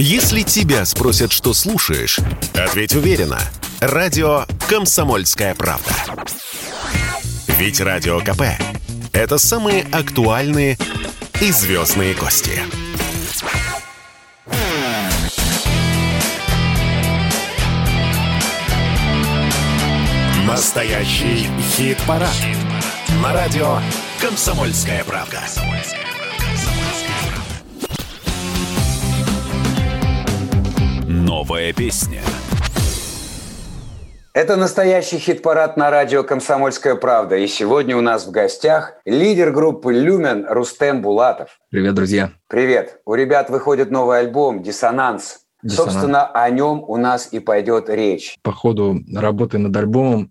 Если тебя спросят, что слушаешь, ответь уверенно. Радио «Комсомольская правда». Ведь Радио КП – это самые актуальные и звездные гости. Настоящий хит-парад. На радио «Комсомольская правда». Новая песня. Это настоящий хит-парад на радио «Комсомольская правда». И сегодня у нас в гостях лидер группы «Люмен» Рустем Булатов. Привет, друзья. Привет. У ребят выходит новый альбом «Диссонанс». Диссонанс. Собственно, о нем у нас и пойдет речь. По ходу работы над альбомом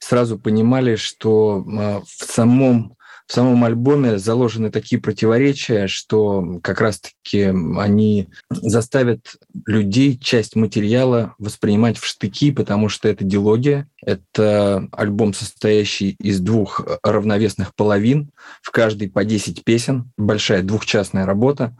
сразу понимали, что а, в самом в самом альбоме заложены такие противоречия, что как раз-таки они заставят людей часть материала воспринимать в штыки, потому что это дилогия, это альбом, состоящий из двух равновесных половин, в каждой по 10 песен, большая двухчастная работа.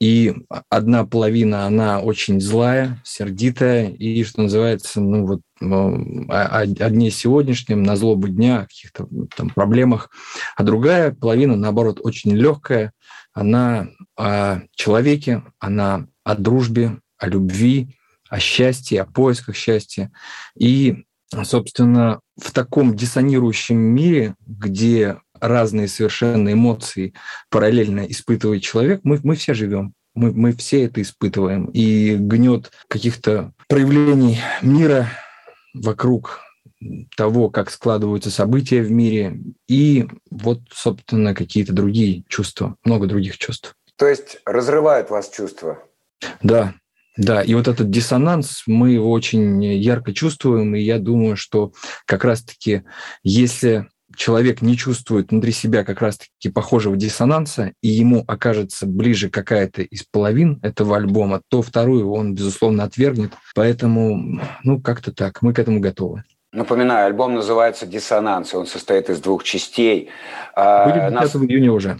И одна половина, она очень злая, сердитая, и, что называется, ну вот о, о дне сегодняшнем, на злобу дня, о каких-то там проблемах. А другая половина, наоборот, очень легкая, она о человеке, она о дружбе, о любви, о счастье, о поисках счастья. И, собственно, в таком диссонирующем мире, где разные совершенно эмоции параллельно испытывает человек, мы, мы все живем. Мы, мы все это испытываем. И гнет каких-то проявлений мира вокруг того, как складываются события в мире, и вот, собственно, какие-то другие чувства, много других чувств. То есть разрывают вас чувства? Да, да, и вот этот диссонанс, мы его очень ярко чувствуем, и я думаю, что как раз-таки, если человек не чувствует внутри себя как раз-таки похожего диссонанса, и ему окажется ближе какая-то из половин этого альбома, то вторую он, безусловно, отвергнет. Поэтому, ну, как-то так, мы к этому готовы. Напоминаю, альбом называется «Диссонанс», он состоит из двух частей. Будет 10 Нас... июня уже.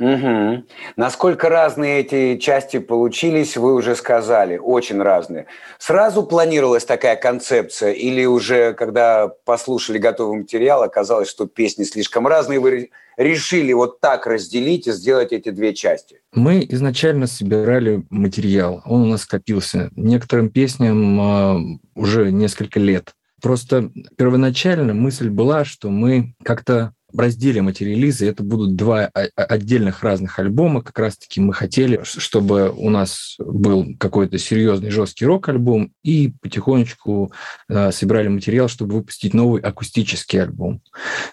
Угу. Насколько разные эти части получились, вы уже сказали, очень разные. Сразу планировалась такая концепция или уже, когда послушали готовый материал, оказалось, что песни слишком разные, вы решили вот так разделить и сделать эти две части? Мы изначально собирали материал, он у нас скопился. Некоторым песням э, уже несколько лет. Просто первоначально мысль была, что мы как-то разделим эти релизы, это будут два отдельных разных альбома. Как раз-таки мы хотели, чтобы у нас был какой-то серьезный жесткий рок-альбом, и потихонечку э, собирали материал, чтобы выпустить новый акустический альбом.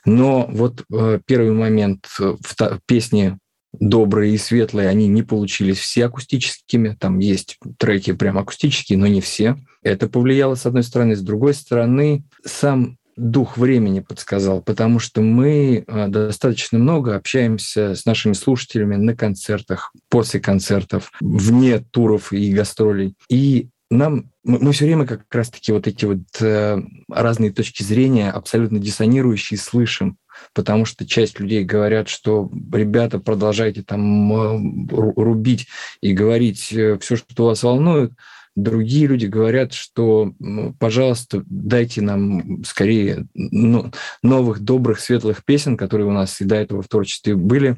Но вот э, первый момент в песне добрые и светлые, они не получились все акустическими. Там есть треки прям акустические, но не все. Это повлияло, с одной стороны. С другой стороны, сам дух времени подсказал, потому что мы а, достаточно много общаемся с нашими слушателями на концертах, после концертов, вне туров и гастролей. И нам мы, все время как раз-таки вот эти вот э, разные точки зрения, абсолютно диссонирующие, слышим, потому что часть людей говорят, что ребята, продолжайте там э, рубить и говорить э, все, что вас волнует, Другие люди говорят, что, пожалуйста, дайте нам скорее новых, добрых, светлых песен, которые у нас и до этого в творчестве были,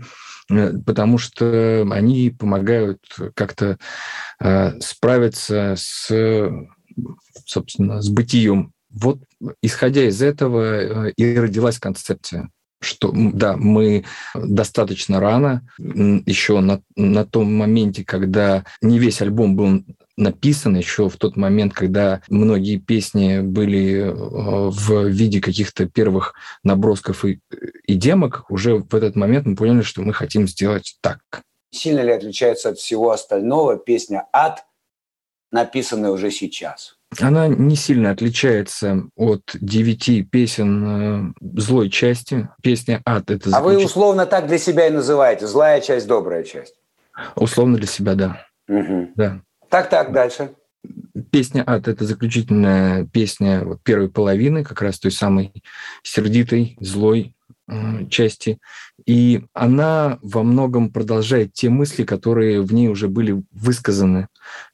э, потому что они помогают как-то э, справиться с, собственно, с бытием. Вот исходя из этого э, и родилась концепция что да, мы достаточно рано, еще на, на том моменте, когда не весь альбом был написан еще в тот момент, когда многие песни были э, в виде каких-то первых набросков и, и демок, уже в этот момент мы поняли, что мы хотим сделать так. Сильно ли отличается от всего остального песня «Ад», написанная уже сейчас? Она не сильно отличается от девяти песен э, злой части. Песня «Ад» — это... А вы условно так для себя и называете? Злая часть, добрая часть? Условно для себя, да. Угу. Да. Так, так, дальше. Песня «Ад» — это заключительная песня первой половины, как раз той самой сердитой, злой, э, части, и она во многом продолжает те мысли, которые в ней уже были высказаны.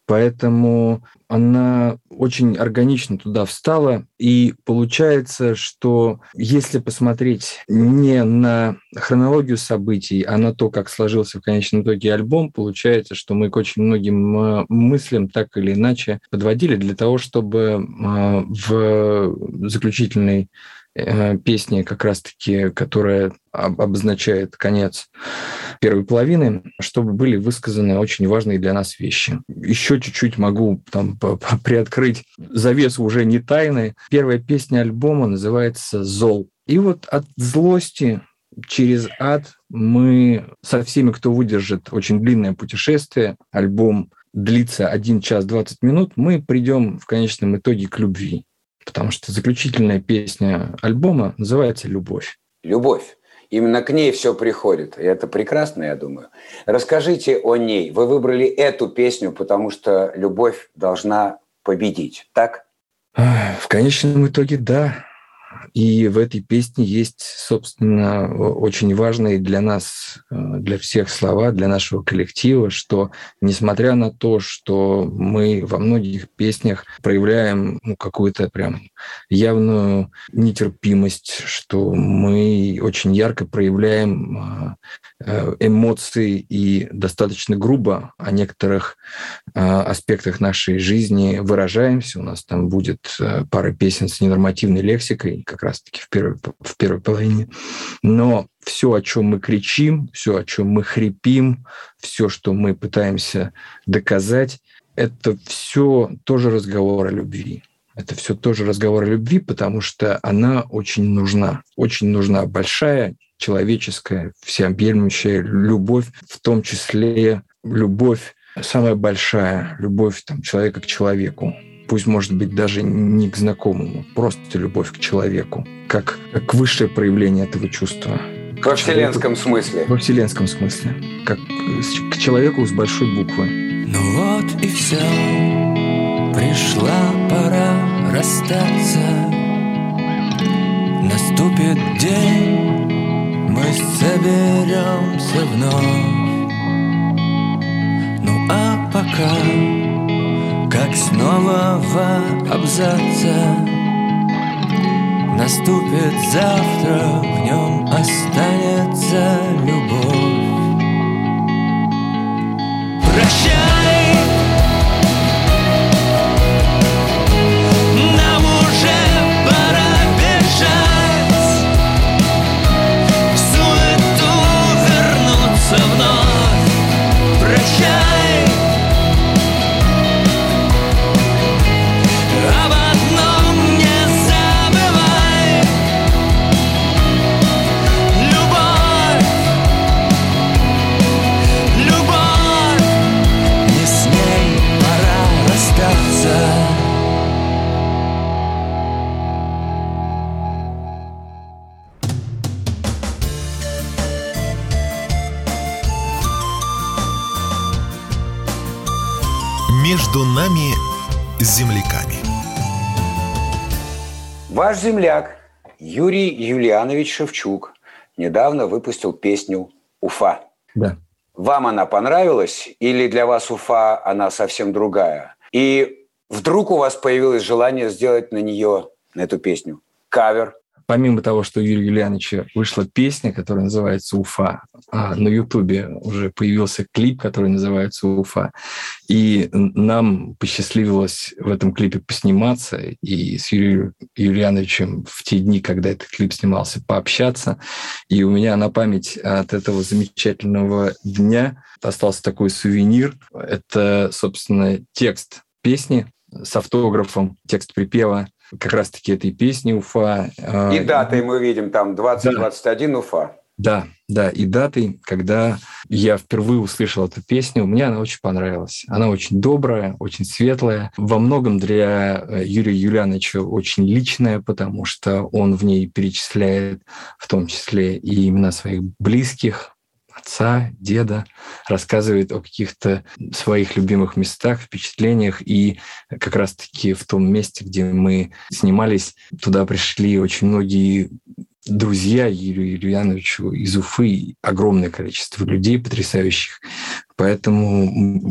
Поэтому она очень органично туда встала. И получается, что если посмотреть не на хронологию событий, а на то, как сложился в конечном итоге альбом, получается, что мы к очень многим э, мыслям так или иначе подводили для того, чтобы э, в заключительной песни, как раз-таки, которая обозначает конец первой половины, чтобы были высказаны очень важные для нас вещи. Еще чуть-чуть могу там приоткрыть завесу уже не тайны. Первая песня альбома называется «Зол». И вот от злости через ад мы со всеми, кто выдержит очень длинное путешествие, альбом длится 1 час 20 минут, мы придем в конечном итоге к любви потому что заключительная песня альбома называется «Любовь». Любовь. Именно к ней все приходит. И это прекрасно, я думаю. Расскажите о ней. Вы выбрали эту песню, потому что любовь должна победить, так? В конечном итоге, да. И в этой песне есть, собственно, очень важные для нас, э, для всех слова, для нашего коллектива, что несмотря на то, что мы во многих песнях проявляем ну, какую-то прям явную нетерпимость, что мы очень ярко проявляем э, э, эмоции и достаточно грубо о некоторых аспектах нашей жизни выражаемся. У нас там будет пара песен с ненормативной лексикой, как раз-таки в первой, в первой половине. Но все, о чем мы кричим, все, о чем мы хрипим, все, что мы пытаемся доказать, это все тоже разговор о любви. Это все тоже разговор о любви, потому что она очень нужна. Очень нужна большая человеческая, всеобъемлющая любовь, в том числе любовь самая большая, любовь там, человека к человеку пусть может быть даже не к знакомому, просто любовь к человеку, как, как высшее проявление этого чувства. Во вселенском смысле. Во вселенском смысле. Как к человеку с большой буквы. Ну вот и все. Пришла пора расстаться. Наступит день, мы соберемся вновь. Ну а пока как снова в абзаце Наступит завтра, в нем останется любовь между нами, земляками. Ваш земляк Юрий Юлианович Шевчук недавно выпустил песню «Уфа». Да. Вам она понравилась или для вас Уфа она совсем другая? И вдруг у вас появилось желание сделать на нее, на эту песню, кавер помимо того, что у Юрия Юлиановича вышла песня, которая называется «Уфа», а на Ютубе уже появился клип, который называется «Уфа». И нам посчастливилось в этом клипе посниматься и с Юрием Юлиановичем в те дни, когда этот клип снимался, пообщаться. И у меня на память от этого замечательного дня остался такой сувенир. Это, собственно, текст песни с автографом, текст припева как раз-таки этой песни Уфа. А, и датой мы видим там 2021 да. Уфа. Да, да, и датой, когда я впервые услышал эту песню, мне она очень понравилась. Она очень добрая, очень светлая, во многом для э, Юрия Юлиановича очень личная, потому что он в ней перечисляет в том числе и имена своих близких, отца, деда, рассказывает о каких-то своих любимых местах, впечатлениях. И как раз-таки в том месте, где мы снимались, туда пришли очень многие друзья Юрию Юрьяновичу из Уфы, огромное количество людей потрясающих. Поэтому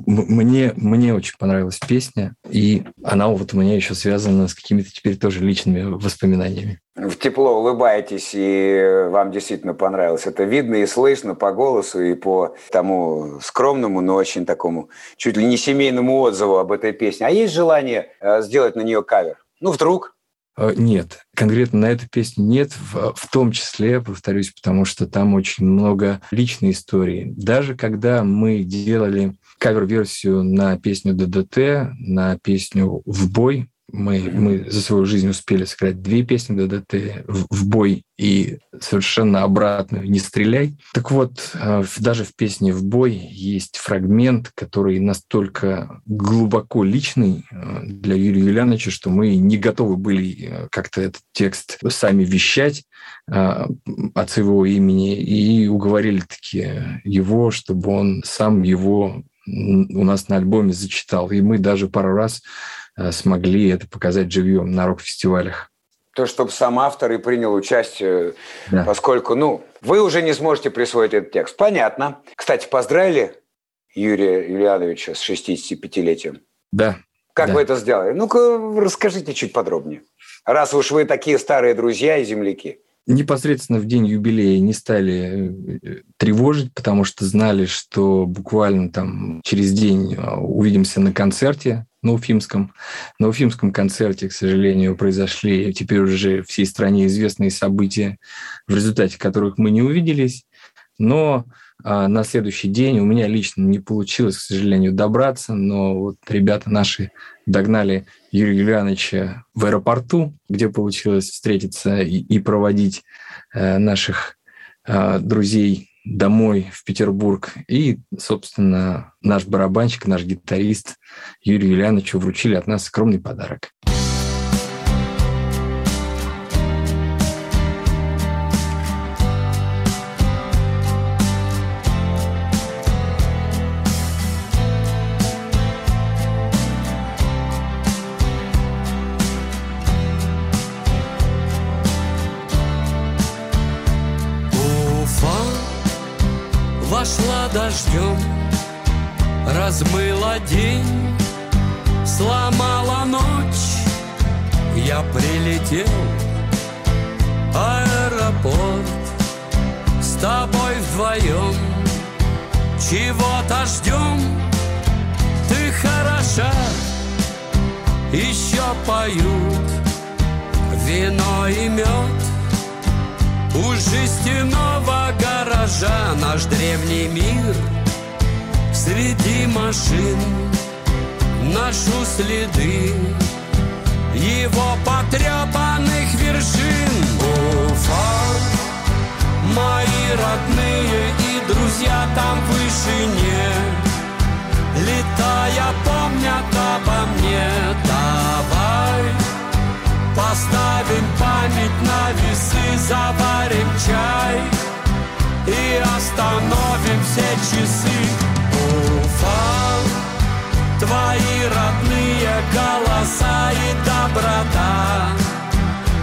мне, мне очень понравилась песня, и она вот у меня еще связана с какими-то теперь тоже личными воспоминаниями. В тепло улыбаетесь, и вам действительно понравилось. Это видно и слышно по голосу, и по тому скромному, но очень такому чуть ли не семейному отзыву об этой песне. А есть желание э, сделать на нее кавер? Ну, вдруг? Э, нет, конкретно на эту песню нет, в, в том числе, повторюсь, потому что там очень много личной истории. Даже когда мы делали кавер-версию на песню ДДТ, на песню «В бой», мы, мы за свою жизнь успели сыграть две песни ДДТ в, в бой и совершенно обратную «Не стреляй». Так вот, э, даже в песне «В бой» есть фрагмент, который настолько глубоко личный э, для Юрия Юлиановича, что мы не готовы были э, как-то этот текст сами вещать от своего имени и уговорили таки его, чтобы он сам его у нас на альбоме зачитал. И мы даже пару раз смогли это показать живьем на рок-фестивалях. То, чтобы сам автор и принял участие, да. поскольку, ну, вы уже не сможете присвоить этот текст. Понятно. Кстати, поздравили Юрия Юлиановича с 65-летием? Да. Как да. вы это сделали? Ну-ка, расскажите чуть подробнее. Раз уж вы такие старые друзья и земляки непосредственно в день юбилея не стали э, тревожить, потому что знали, что буквально там через день э, увидимся на концерте на Уфимском. На Уфимском концерте, к сожалению, произошли теперь уже всей стране известные события, в результате которых мы не увиделись. Но а, на следующий день у меня лично не получилось, к сожалению, добраться, но вот ребята наши догнали Юрия Юлиановича в аэропорту, где получилось встретиться и, и проводить э, наших э, друзей домой в Петербург. И, собственно, наш барабанщик, наш гитарист Юрию Юлиановичу вручили от нас скромный подарок. Дождем Размыла день, сломала ночь. Я прилетел, аэропорт С тобой вдвоем. Чего-то ждем, ты хороша Еще поют вино и мед у жестяного гаража наш древний мир Среди машин ношу следы Его потрепанных вершин. Уфа, мои родные и друзья там в вышине Летая помнят обо мне. Давай Поставим память на весы, заварим чай И остановим все часы. Уфа, твои родные голоса и доброта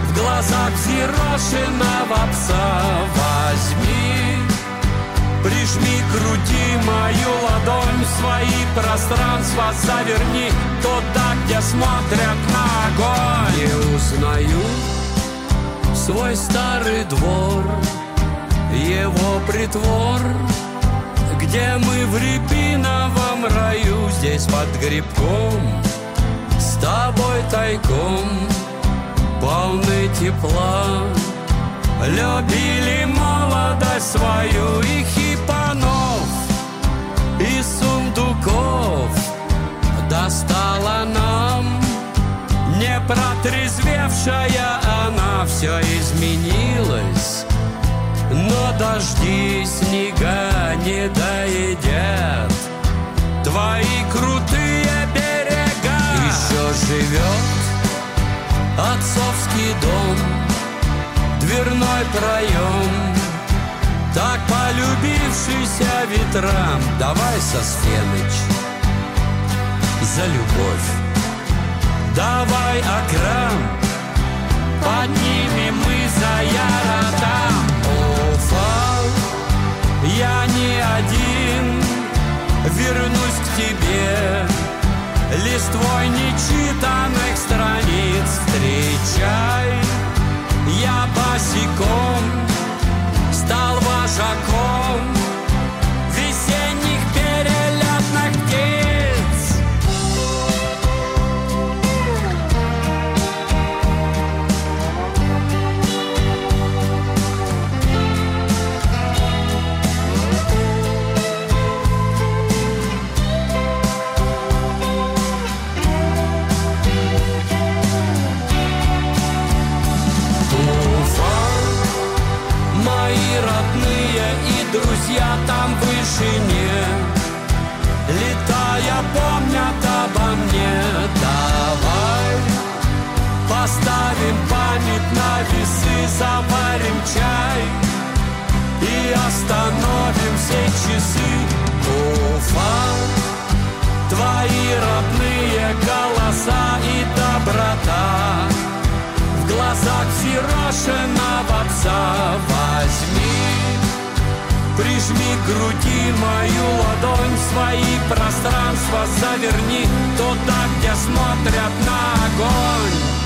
В глазах взъерошенного пса. Возьми Прижми к груди мою ладонь свои пространства Заверни. Туда, где смотрят на огонь. Не узнаю свой старый двор Его притвор. Где мы в рябиновом раю Здесь под грибком С тобой тайком Полны тепла Любили молодость свою и хипанов, и сундуков. Достала нам не протрезвевшая она Все изменилось, но дожди снега не доедят. Твои крутые берега. Еще живет отцовский дом дверной проем. Так полюбившийся ветрам Давай, Сосфеныч, за любовь. Давай, Акрам, поднимем мы за яротам Уфа, я не один, вернусь к тебе. Листвой нечитанных страниц встречай. Я босиком стал вожаком взъерошенного пса Возьми. Прижми к груди мою ладонь, свои пространства заверни. Туда, где смотрят на огонь